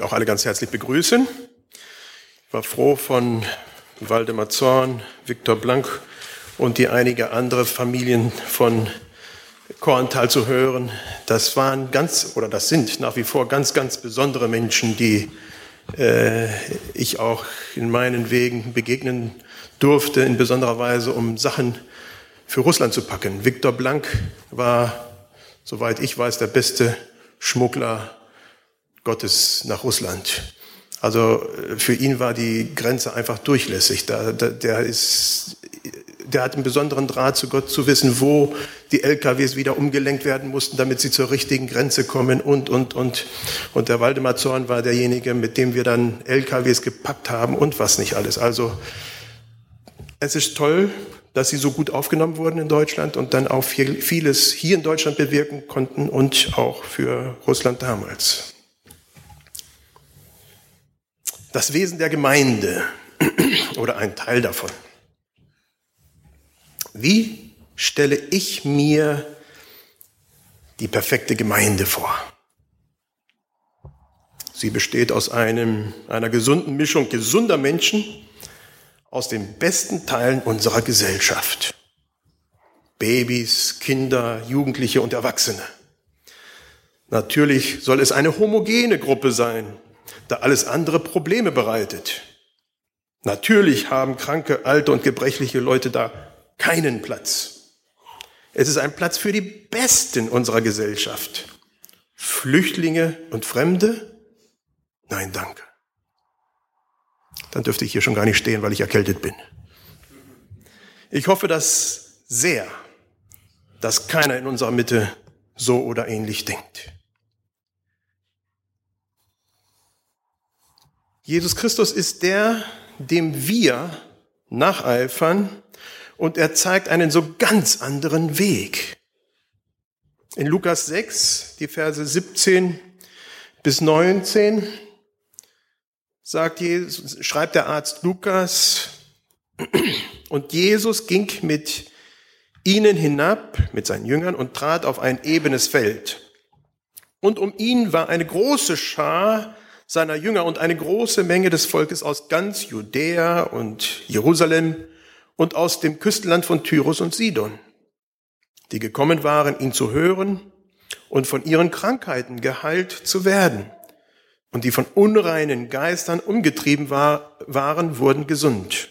auch alle ganz herzlich begrüßen. Ich war froh von Waldemar Zorn, Viktor Blank und die einige andere Familien von Korntal zu hören. Das waren ganz, oder das sind nach wie vor ganz, ganz besondere Menschen, die äh, ich auch in meinen Wegen begegnen durfte, in besonderer Weise, um Sachen für Russland zu packen. Viktor Blank war, soweit ich weiß, der beste Schmuggler Gottes nach Russland. Also äh, für ihn war die Grenze einfach durchlässig. Da, da, der, ist, der hat einen besonderen Draht zu Gott zu wissen, wo die LKWs wieder umgelenkt werden mussten, damit sie zur richtigen Grenze kommen und, und, und. Und der Waldemar Zorn war derjenige, mit dem wir dann LKWs gepackt haben und was nicht alles. Also es ist toll, dass sie so gut aufgenommen wurden in Deutschland und dann auch vieles hier in Deutschland bewirken konnten und auch für Russland damals das Wesen der Gemeinde oder ein Teil davon. Wie stelle ich mir die perfekte Gemeinde vor? Sie besteht aus einem, einer gesunden Mischung gesunder Menschen aus den besten Teilen unserer Gesellschaft. Babys, Kinder, Jugendliche und Erwachsene. Natürlich soll es eine homogene Gruppe sein, da alles andere Probleme bereitet. Natürlich haben kranke, alte und gebrechliche Leute da keinen Platz. Es ist ein Platz für die Besten unserer Gesellschaft. Flüchtlinge und Fremde? Nein, danke. Dann dürfte ich hier schon gar nicht stehen, weil ich erkältet bin. Ich hoffe das sehr, dass keiner in unserer Mitte so oder ähnlich denkt. Jesus Christus ist der, dem wir nacheifern und er zeigt einen so ganz anderen Weg. In Lukas 6, die Verse 17 bis 19, sagt Jesus, schreibt der Arzt Lukas, und Jesus ging mit ihnen hinab, mit seinen Jüngern, und trat auf ein ebenes Feld. Und um ihn war eine große Schar seiner Jünger und eine große Menge des Volkes aus ganz Judäa und Jerusalem und aus dem Küstenland von Tyrus und Sidon, die gekommen waren, ihn zu hören und von ihren Krankheiten geheilt zu werden. Und die von unreinen Geistern umgetrieben war, waren, wurden gesund.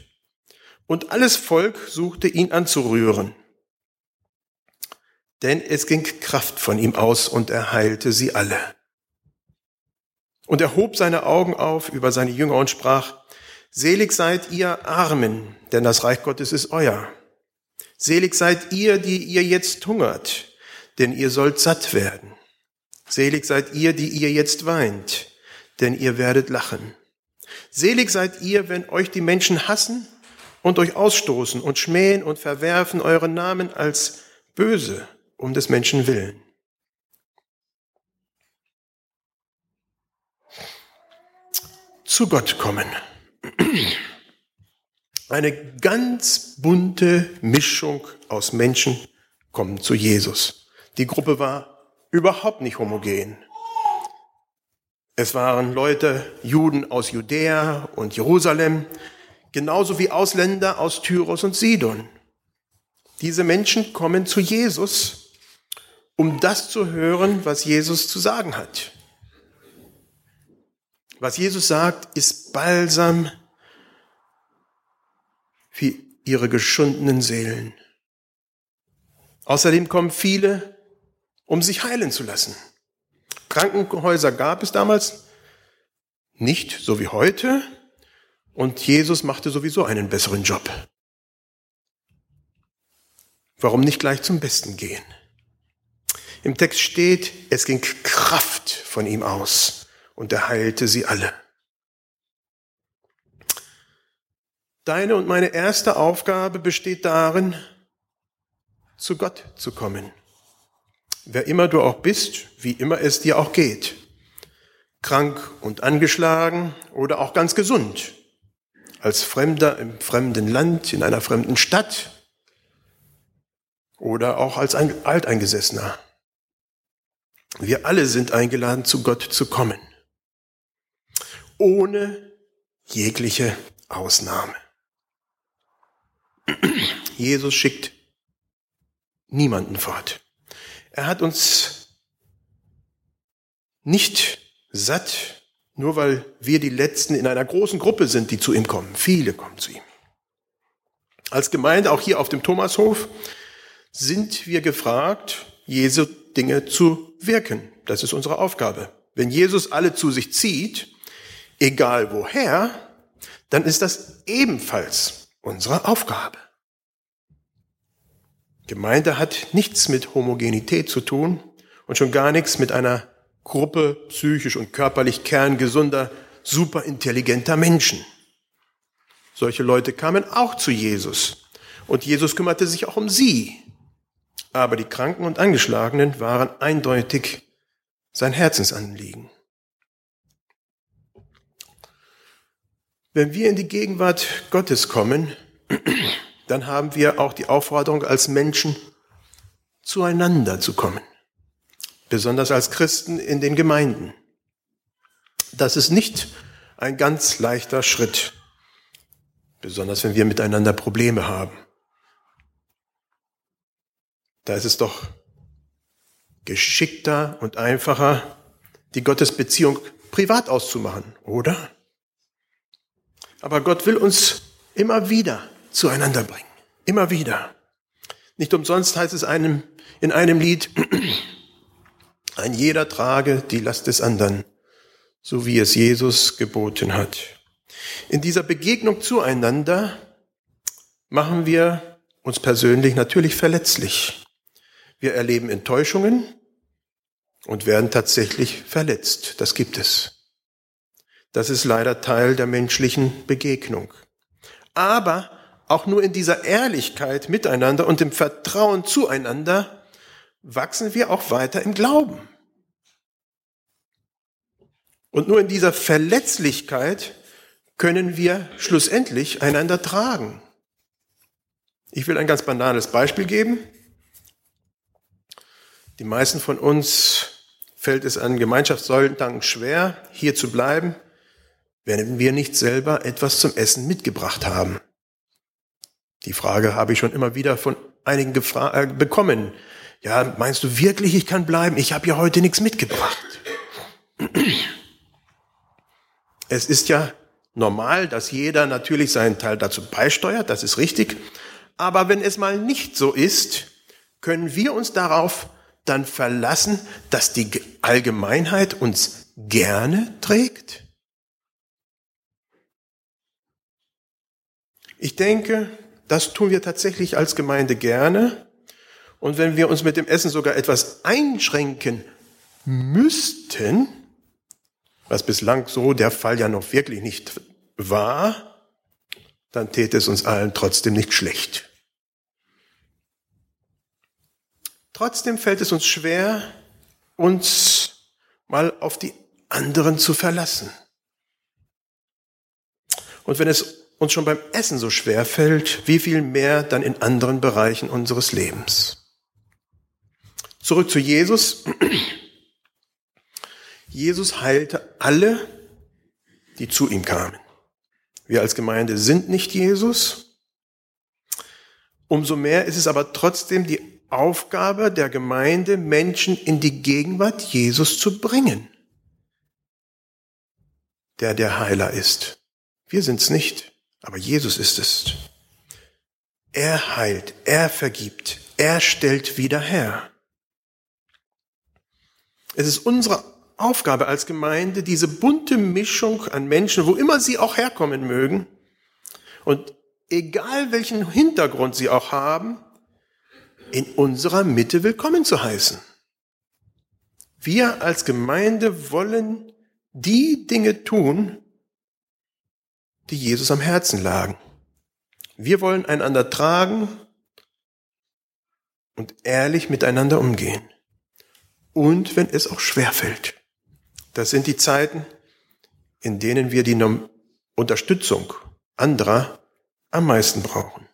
Und alles Volk suchte ihn anzurühren. Denn es ging Kraft von ihm aus und er heilte sie alle. Und er hob seine Augen auf über seine Jünger und sprach, Selig seid ihr Armen, denn das Reich Gottes ist euer. Selig seid ihr, die ihr jetzt hungert, denn ihr sollt satt werden. Selig seid ihr, die ihr jetzt weint, denn ihr werdet lachen. Selig seid ihr, wenn euch die Menschen hassen und euch ausstoßen und schmähen und verwerfen euren Namen als böse um des Menschen willen. Zu Gott kommen. Eine ganz bunte Mischung aus Menschen kommen zu Jesus. Die Gruppe war überhaupt nicht homogen. Es waren Leute, Juden aus Judäa und Jerusalem, genauso wie Ausländer aus Tyros und Sidon. Diese Menschen kommen zu Jesus, um das zu hören, was Jesus zu sagen hat. Was Jesus sagt, ist Balsam für ihre geschundenen Seelen. Außerdem kommen viele, um sich heilen zu lassen. Krankenhäuser gab es damals nicht, so wie heute. Und Jesus machte sowieso einen besseren Job. Warum nicht gleich zum Besten gehen? Im Text steht, es ging Kraft von ihm aus und er heilte sie alle. Deine und meine erste Aufgabe besteht darin, zu Gott zu kommen. Wer immer du auch bist, wie immer es dir auch geht. Krank und angeschlagen oder auch ganz gesund. Als Fremder im fremden Land, in einer fremden Stadt oder auch als ein Alteingesessener. Wir alle sind eingeladen, zu Gott zu kommen. Ohne jegliche Ausnahme. Jesus schickt niemanden fort. Er hat uns nicht satt, nur weil wir die Letzten in einer großen Gruppe sind, die zu ihm kommen. Viele kommen zu ihm. Als Gemeinde, auch hier auf dem Thomashof, sind wir gefragt, Jesu Dinge zu wirken. Das ist unsere Aufgabe. Wenn Jesus alle zu sich zieht, egal woher, dann ist das ebenfalls unsere Aufgabe. Gemeinde hat nichts mit Homogenität zu tun und schon gar nichts mit einer Gruppe psychisch und körperlich kerngesunder, superintelligenter Menschen. Solche Leute kamen auch zu Jesus und Jesus kümmerte sich auch um sie. Aber die Kranken und Angeschlagenen waren eindeutig sein Herzensanliegen. Wenn wir in die Gegenwart Gottes kommen, dann haben wir auch die Aufforderung, als Menschen zueinander zu kommen. Besonders als Christen in den Gemeinden. Das ist nicht ein ganz leichter Schritt. Besonders wenn wir miteinander Probleme haben. Da ist es doch geschickter und einfacher, die Gottesbeziehung privat auszumachen, oder? Aber Gott will uns immer wieder zueinander bringen. Immer wieder. Nicht umsonst heißt es einem, in einem Lied, ein jeder trage die Last des anderen, so wie es Jesus geboten hat. In dieser Begegnung zueinander machen wir uns persönlich natürlich verletzlich. Wir erleben Enttäuschungen und werden tatsächlich verletzt. Das gibt es. Das ist leider Teil der menschlichen Begegnung. Aber auch nur in dieser Ehrlichkeit miteinander und im Vertrauen zueinander wachsen wir auch weiter im Glauben. Und nur in dieser Verletzlichkeit können wir schlussendlich einander tragen. Ich will ein ganz banales Beispiel geben. Die meisten von uns fällt es an Gemeinschaftssonntagen schwer, hier zu bleiben, wenn wir nicht selber etwas zum Essen mitgebracht haben. Die Frage habe ich schon immer wieder von einigen äh, bekommen. Ja, meinst du wirklich, ich kann bleiben? Ich habe ja heute nichts mitgebracht. Es ist ja normal, dass jeder natürlich seinen Teil dazu beisteuert, das ist richtig. Aber wenn es mal nicht so ist, können wir uns darauf dann verlassen, dass die Allgemeinheit uns gerne trägt? Ich denke, das tun wir tatsächlich als Gemeinde gerne. Und wenn wir uns mit dem Essen sogar etwas einschränken müssten, was bislang so der Fall ja noch wirklich nicht war, dann täte es uns allen trotzdem nicht schlecht. Trotzdem fällt es uns schwer, uns mal auf die anderen zu verlassen. Und wenn es uns schon beim Essen so schwer fällt, wie viel mehr dann in anderen Bereichen unseres Lebens. Zurück zu Jesus. Jesus heilte alle, die zu ihm kamen. Wir als Gemeinde sind nicht Jesus. Umso mehr ist es aber trotzdem die Aufgabe der Gemeinde, Menschen in die Gegenwart Jesus zu bringen, der der Heiler ist. Wir sind's nicht. Aber Jesus ist es. Er heilt, er vergibt, er stellt wieder her. Es ist unsere Aufgabe als Gemeinde, diese bunte Mischung an Menschen, wo immer sie auch herkommen mögen, und egal welchen Hintergrund sie auch haben, in unserer Mitte willkommen zu heißen. Wir als Gemeinde wollen die Dinge tun, die Jesus am Herzen lagen. Wir wollen einander tragen und ehrlich miteinander umgehen. Und wenn es auch schwer fällt. Das sind die Zeiten, in denen wir die Unterstützung anderer am meisten brauchen.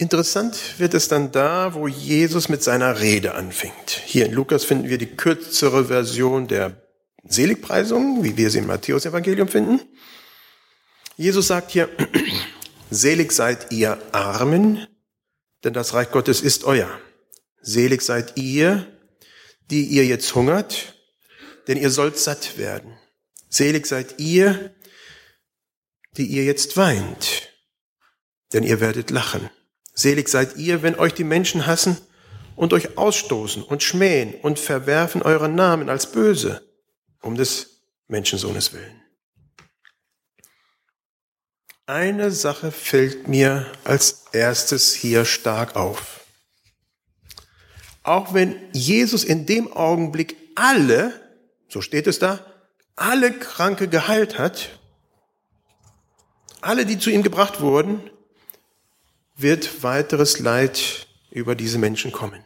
Interessant wird es dann da, wo Jesus mit seiner Rede anfängt. Hier in Lukas finden wir die kürzere Version der Seligpreisung, wie wir sie im Matthäus-Evangelium finden. Jesus sagt hier, selig seid ihr Armen, denn das Reich Gottes ist euer. Selig seid ihr, die ihr jetzt hungert, denn ihr sollt satt werden. Selig seid ihr, die ihr jetzt weint, denn ihr werdet lachen. Selig seid ihr, wenn euch die Menschen hassen und euch ausstoßen und schmähen und verwerfen euren Namen als böse, um des Menschensohnes willen. Eine Sache fällt mir als erstes hier stark auf. Auch wenn Jesus in dem Augenblick alle, so steht es da, alle Kranke geheilt hat, alle, die zu ihm gebracht wurden, wird weiteres Leid über diese Menschen kommen.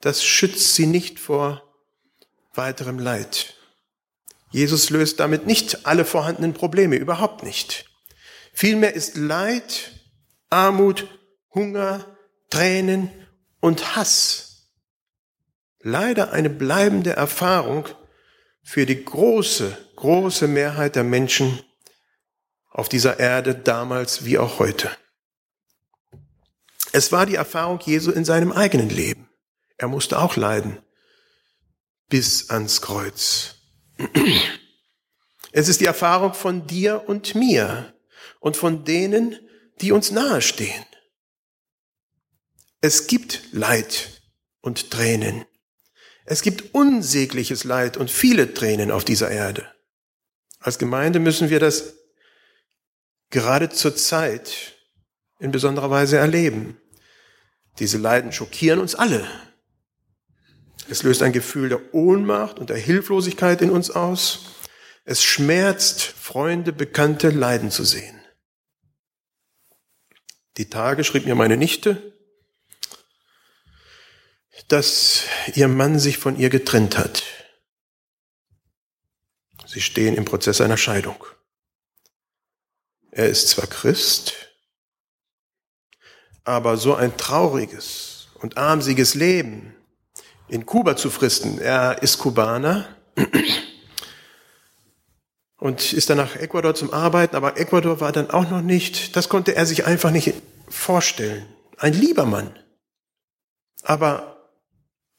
Das schützt sie nicht vor weiterem Leid. Jesus löst damit nicht alle vorhandenen Probleme, überhaupt nicht. Vielmehr ist Leid, Armut, Hunger, Tränen und Hass leider eine bleibende Erfahrung für die große, große Mehrheit der Menschen auf dieser Erde damals wie auch heute. Es war die Erfahrung Jesu in seinem eigenen Leben. Er musste auch leiden. Bis ans Kreuz. Es ist die Erfahrung von dir und mir und von denen, die uns nahestehen. Es gibt Leid und Tränen. Es gibt unsägliches Leid und viele Tränen auf dieser Erde. Als Gemeinde müssen wir das gerade zur Zeit in besonderer Weise erleben. Diese Leiden schockieren uns alle. Es löst ein Gefühl der Ohnmacht und der Hilflosigkeit in uns aus. Es schmerzt, Freunde, Bekannte leiden zu sehen. Die Tage schrieb mir meine Nichte, dass ihr Mann sich von ihr getrennt hat. Sie stehen im Prozess einer Scheidung. Er ist zwar Christ, aber so ein trauriges und armsiges Leben in Kuba zu fristen. Er ist Kubaner und ist dann nach Ecuador zum Arbeiten, aber Ecuador war dann auch noch nicht, das konnte er sich einfach nicht vorstellen. Ein lieber Mann. Aber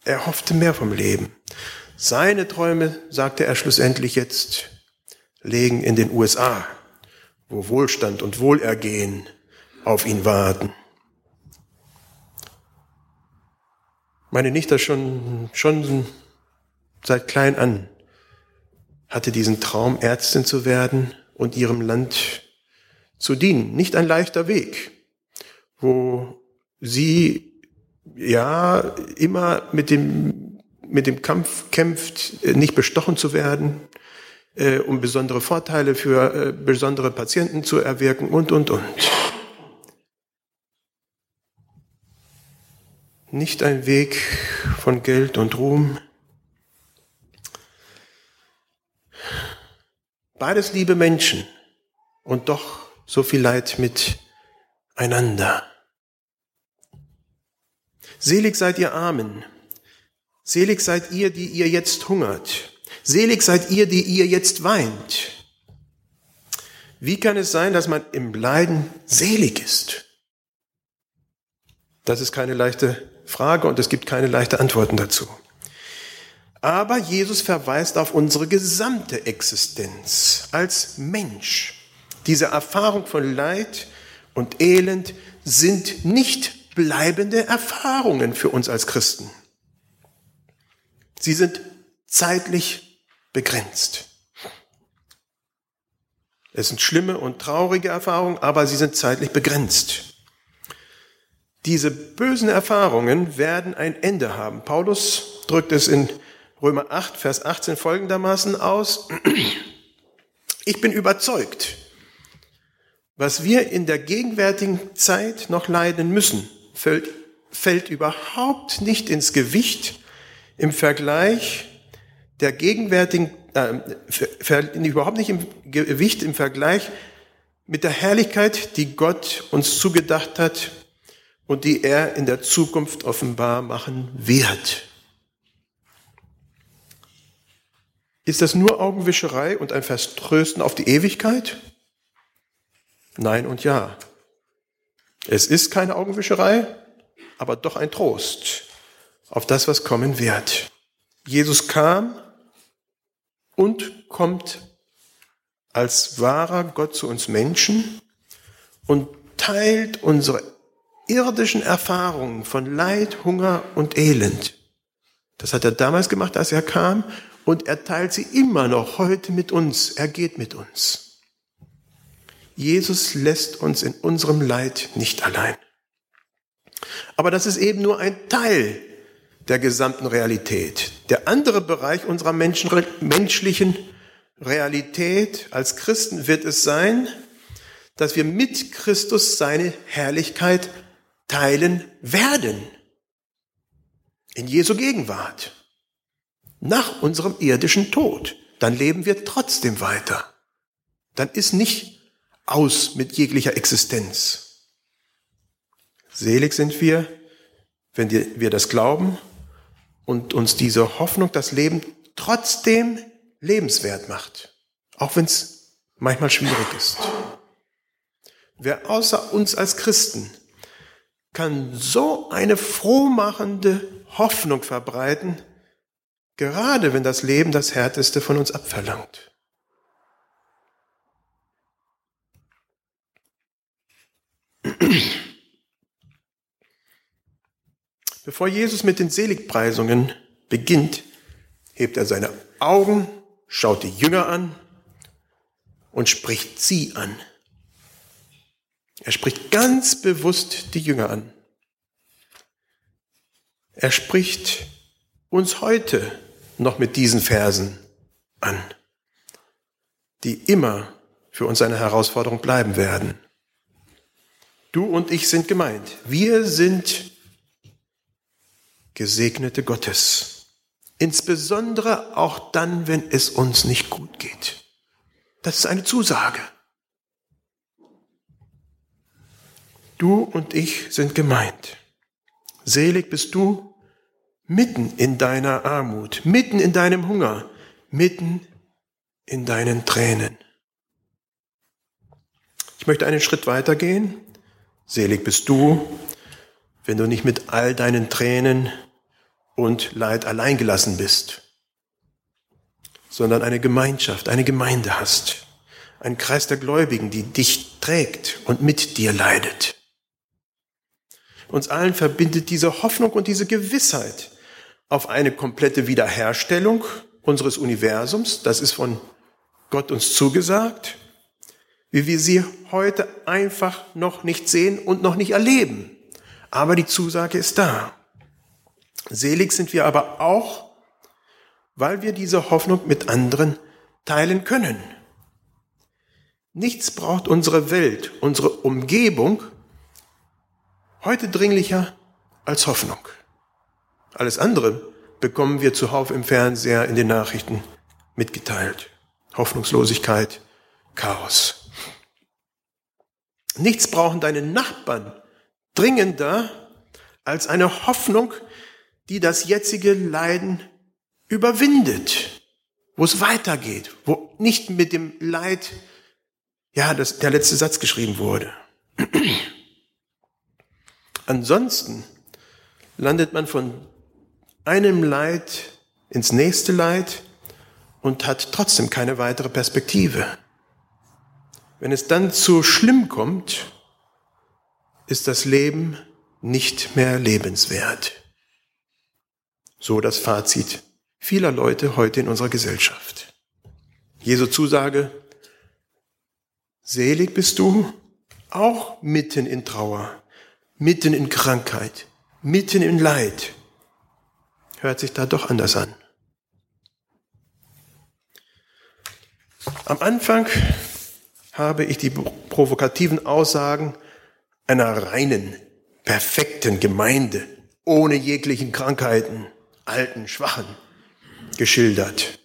er hoffte mehr vom Leben. Seine Träume, sagte er schlussendlich jetzt, legen in den USA, wo Wohlstand und Wohlergehen auf ihn warten. Meine Nichte schon, schon seit klein an hatte diesen Traum, Ärztin zu werden und ihrem Land zu dienen. Nicht ein leichter Weg, wo sie ja immer mit dem, mit dem Kampf kämpft, nicht bestochen zu werden, äh, um besondere Vorteile für äh, besondere Patienten zu erwirken und, und, und. Nicht ein Weg von Geld und Ruhm. Beides liebe Menschen und doch so viel Leid miteinander. Selig seid ihr Armen. Selig seid ihr, die ihr jetzt hungert. Selig seid ihr, die ihr jetzt weint. Wie kann es sein, dass man im Leiden selig ist? Das ist keine leichte Frage und es gibt keine leichten Antworten dazu. Aber Jesus verweist auf unsere gesamte Existenz als Mensch. Diese Erfahrung von Leid und Elend sind nicht bleibende Erfahrungen für uns als Christen. Sie sind zeitlich begrenzt. Es sind schlimme und traurige Erfahrungen, aber sie sind zeitlich begrenzt. Diese bösen Erfahrungen werden ein Ende haben. Paulus drückt es in Römer 8, Vers 18 folgendermaßen aus. Ich bin überzeugt, was wir in der gegenwärtigen Zeit noch leiden müssen, fällt, fällt überhaupt nicht ins Gewicht im Vergleich der gegenwärtigen, äh, überhaupt nicht im Gewicht im Vergleich mit der Herrlichkeit, die Gott uns zugedacht hat und die er in der Zukunft offenbar machen wird. Ist das nur Augenwischerei und ein Vertrösten auf die Ewigkeit? Nein und ja. Es ist keine Augenwischerei, aber doch ein Trost auf das, was kommen wird. Jesus kam und kommt als wahrer Gott zu uns Menschen und teilt unsere irdischen Erfahrungen von Leid, Hunger und Elend. Das hat er damals gemacht, als er kam, und er teilt sie immer noch heute mit uns. Er geht mit uns. Jesus lässt uns in unserem Leid nicht allein. Aber das ist eben nur ein Teil der gesamten Realität. Der andere Bereich unserer menschlichen Realität als Christen wird es sein, dass wir mit Christus seine Herrlichkeit teilen werden. In Jesu Gegenwart. Nach unserem irdischen Tod. Dann leben wir trotzdem weiter. Dann ist nicht aus mit jeglicher Existenz. Selig sind wir, wenn wir das glauben und uns diese Hoffnung, das Leben trotzdem lebenswert macht, auch wenn es manchmal schwierig ist. Wer außer uns als Christen kann so eine frohmachende Hoffnung verbreiten, gerade wenn das Leben das Härteste von uns abverlangt. Bevor Jesus mit den Seligpreisungen beginnt, hebt er seine Augen, schaut die Jünger an und spricht sie an. Er spricht ganz bewusst die Jünger an. Er spricht uns heute noch mit diesen Versen an, die immer für uns eine Herausforderung bleiben werden. Du und ich sind gemeint. Wir sind Gesegnete Gottes. Insbesondere auch dann, wenn es uns nicht gut geht. Das ist eine Zusage. Du und ich sind gemeint. Selig bist du mitten in deiner Armut, mitten in deinem Hunger, mitten in deinen Tränen. Ich möchte einen Schritt weitergehen. Selig bist du, wenn du nicht mit all deinen Tränen und Leid alleingelassen bist, sondern eine Gemeinschaft, eine Gemeinde hast, ein Kreis der Gläubigen, die dich trägt und mit dir leidet. Uns allen verbindet diese Hoffnung und diese Gewissheit auf eine komplette Wiederherstellung unseres Universums, das ist von Gott uns zugesagt, wie wir sie heute einfach noch nicht sehen und noch nicht erleben. Aber die Zusage ist da. Selig sind wir aber auch, weil wir diese Hoffnung mit anderen teilen können. Nichts braucht unsere Welt, unsere Umgebung heute dringlicher als Hoffnung. Alles andere bekommen wir zuhauf im Fernseher, in den Nachrichten mitgeteilt. Hoffnungslosigkeit, Chaos. Nichts brauchen deine Nachbarn dringender als eine Hoffnung, die das jetzige Leiden überwindet, wo es weitergeht, wo nicht mit dem Leid, ja, das, der letzte Satz geschrieben wurde. Ansonsten landet man von einem Leid ins nächste Leid und hat trotzdem keine weitere Perspektive. Wenn es dann zu schlimm kommt, ist das Leben nicht mehr lebenswert. So das Fazit vieler Leute heute in unserer Gesellschaft. Jesu Zusage, selig bist du, auch mitten in Trauer, mitten in Krankheit, mitten in Leid, hört sich da doch anders an. Am Anfang habe ich die provokativen Aussagen einer reinen, perfekten Gemeinde ohne jeglichen Krankheiten, alten, schwachen geschildert.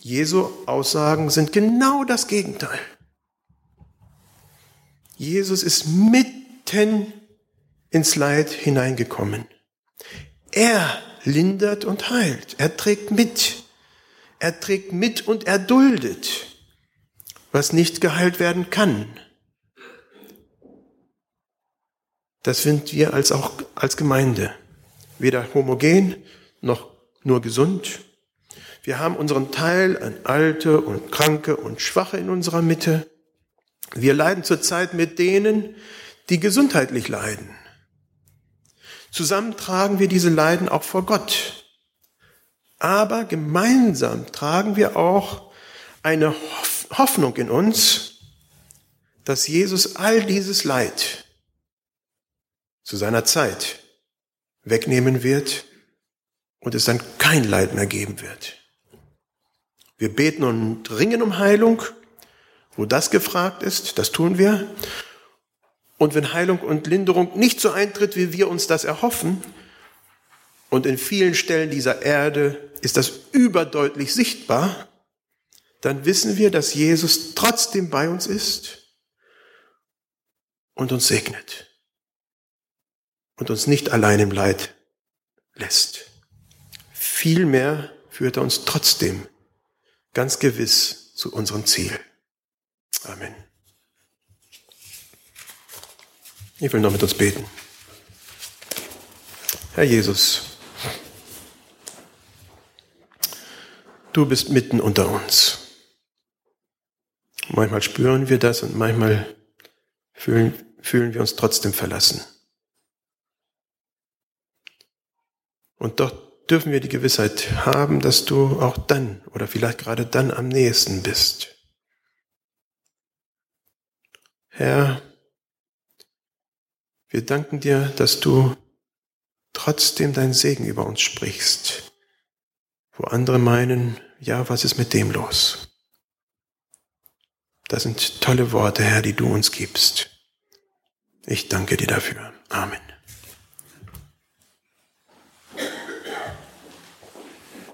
Jesu Aussagen sind genau das Gegenteil. Jesus ist mitten ins Leid hineingekommen. Er lindert und heilt. Er trägt mit. Er trägt mit und er duldet, was nicht geheilt werden kann. Das sind wir als auch als Gemeinde. Weder homogen noch nur gesund. Wir haben unseren Teil an Alte und Kranke und Schwache in unserer Mitte. Wir leiden zurzeit mit denen, die gesundheitlich leiden. Zusammen tragen wir diese Leiden auch vor Gott. Aber gemeinsam tragen wir auch eine Hoffnung in uns, dass Jesus all dieses Leid zu seiner Zeit wegnehmen wird und es dann kein Leid mehr geben wird. Wir beten und ringen um Heilung, wo das gefragt ist, das tun wir. Und wenn Heilung und Linderung nicht so eintritt, wie wir uns das erhoffen, und in vielen Stellen dieser Erde ist das überdeutlich sichtbar, dann wissen wir, dass Jesus trotzdem bei uns ist und uns segnet und uns nicht allein im Leid lässt. Vielmehr führt er uns trotzdem ganz gewiss zu unserem Ziel. Amen. Ich will noch mit uns beten. Herr Jesus, du bist mitten unter uns. Manchmal spüren wir das und manchmal fühlen, fühlen wir uns trotzdem verlassen. Und doch dürfen wir die Gewissheit haben, dass du auch dann oder vielleicht gerade dann am nächsten bist. Herr, wir danken dir, dass du trotzdem dein Segen über uns sprichst, wo andere meinen, ja, was ist mit dem los? Das sind tolle Worte, Herr, die du uns gibst. Ich danke dir dafür. Amen.